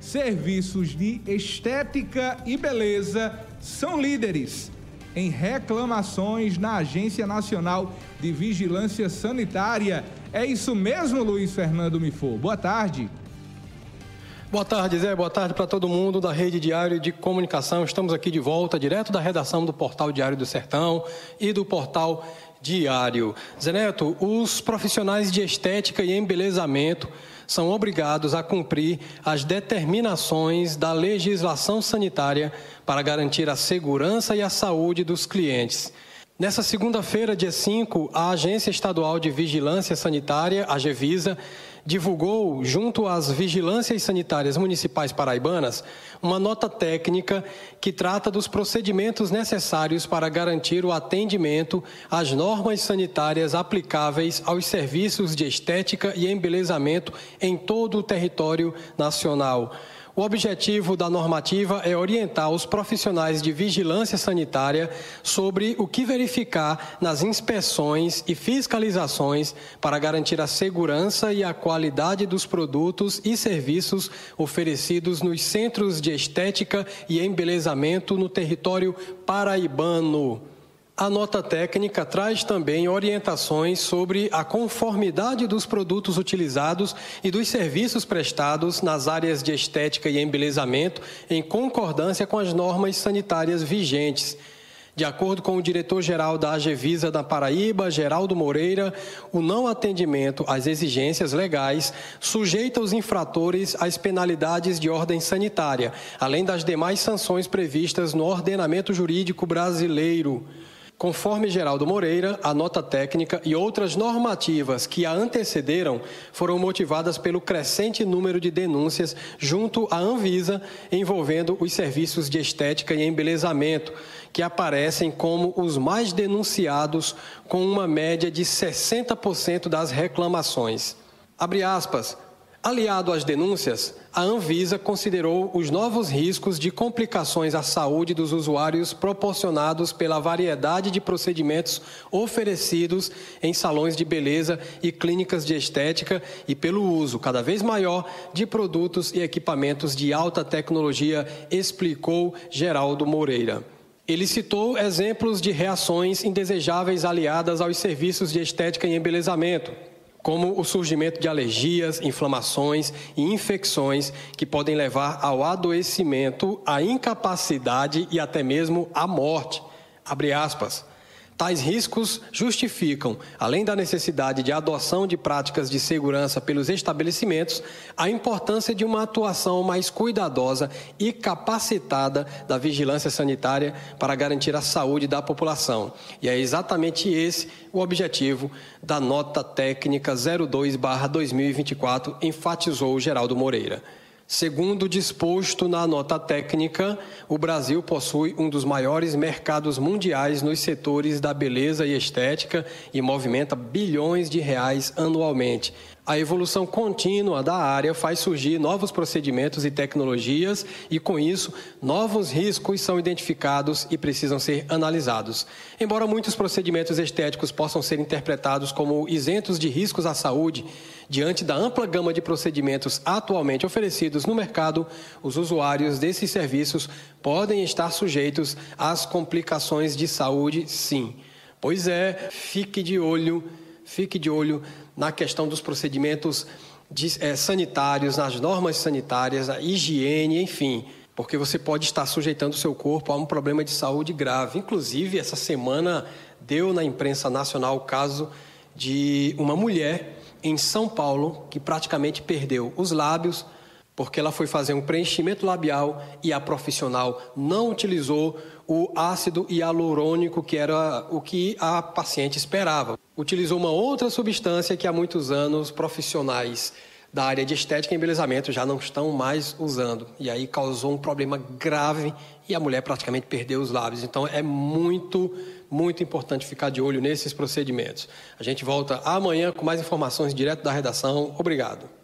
serviços de estética e beleza são líderes em reclamações na Agência Nacional de Vigilância Sanitária. É isso mesmo, Luiz Fernando Mifor. Boa tarde. Boa tarde, Zé. Boa tarde para todo mundo da Rede Diário de Comunicação. Estamos aqui de volta, direto da redação do Portal Diário do Sertão e do Portal Diário. Zé Neto, os profissionais de estética e embelezamento são obrigados a cumprir as determinações da legislação sanitária para garantir a segurança e a saúde dos clientes. Nessa segunda-feira, dia 5, a Agência Estadual de Vigilância Sanitária, a Gevisa, divulgou, junto às vigilâncias sanitárias municipais paraibanas, uma nota técnica que trata dos procedimentos necessários para garantir o atendimento às normas sanitárias aplicáveis aos serviços de estética e embelezamento em todo o território nacional. O objetivo da normativa é orientar os profissionais de vigilância sanitária sobre o que verificar nas inspeções e fiscalizações para garantir a segurança e a qualidade dos produtos e serviços oferecidos nos centros de estética e embelezamento no território paraibano. A nota técnica traz também orientações sobre a conformidade dos produtos utilizados e dos serviços prestados nas áreas de estética e embelezamento, em concordância com as normas sanitárias vigentes. De acordo com o diretor-geral da Agevisa da Paraíba, Geraldo Moreira, o não atendimento às exigências legais sujeita os infratores às penalidades de ordem sanitária, além das demais sanções previstas no ordenamento jurídico brasileiro. Conforme Geraldo Moreira, a nota técnica e outras normativas que a antecederam foram motivadas pelo crescente número de denúncias junto à Anvisa envolvendo os serviços de estética e embelezamento, que aparecem como os mais denunciados, com uma média de 60% das reclamações. Abre aspas. Aliado às denúncias, a Anvisa considerou os novos riscos de complicações à saúde dos usuários proporcionados pela variedade de procedimentos oferecidos em salões de beleza e clínicas de estética e pelo uso cada vez maior de produtos e equipamentos de alta tecnologia, explicou Geraldo Moreira. Ele citou exemplos de reações indesejáveis aliadas aos serviços de estética e embelezamento, como o surgimento de alergias, inflamações e infecções que podem levar ao adoecimento, à incapacidade e até mesmo à morte. Abre aspas. Tais riscos justificam, além da necessidade de adoção de práticas de segurança pelos estabelecimentos, a importância de uma atuação mais cuidadosa e capacitada da vigilância sanitária para garantir a saúde da população. E é exatamente esse o objetivo da nota técnica 02/2024, enfatizou Geraldo Moreira. Segundo disposto na nota técnica, o Brasil possui um dos maiores mercados mundiais nos setores da beleza e estética e movimenta bilhões de reais anualmente. A evolução contínua da área faz surgir novos procedimentos e tecnologias e, com isso, novos riscos são identificados e precisam ser analisados. Embora muitos procedimentos estéticos possam ser interpretados como isentos de riscos à saúde, diante da ampla gama de procedimentos atualmente oferecidos no mercado, os usuários desses serviços podem estar sujeitos às complicações de saúde, sim. Pois é, fique de olho, fique de olho na questão dos procedimentos de, é, sanitários, nas normas sanitárias, a higiene, enfim, porque você pode estar sujeitando o seu corpo a um problema de saúde grave. Inclusive, essa semana deu na imprensa nacional o caso de uma mulher em São Paulo que praticamente perdeu os lábios porque ela foi fazer um preenchimento labial e a profissional não utilizou o ácido hialurônico, que era o que a paciente esperava. Utilizou uma outra substância que há muitos anos profissionais da área de estética e embelezamento já não estão mais usando. E aí causou um problema grave e a mulher praticamente perdeu os lábios. Então é muito, muito importante ficar de olho nesses procedimentos. A gente volta amanhã com mais informações direto da redação. Obrigado.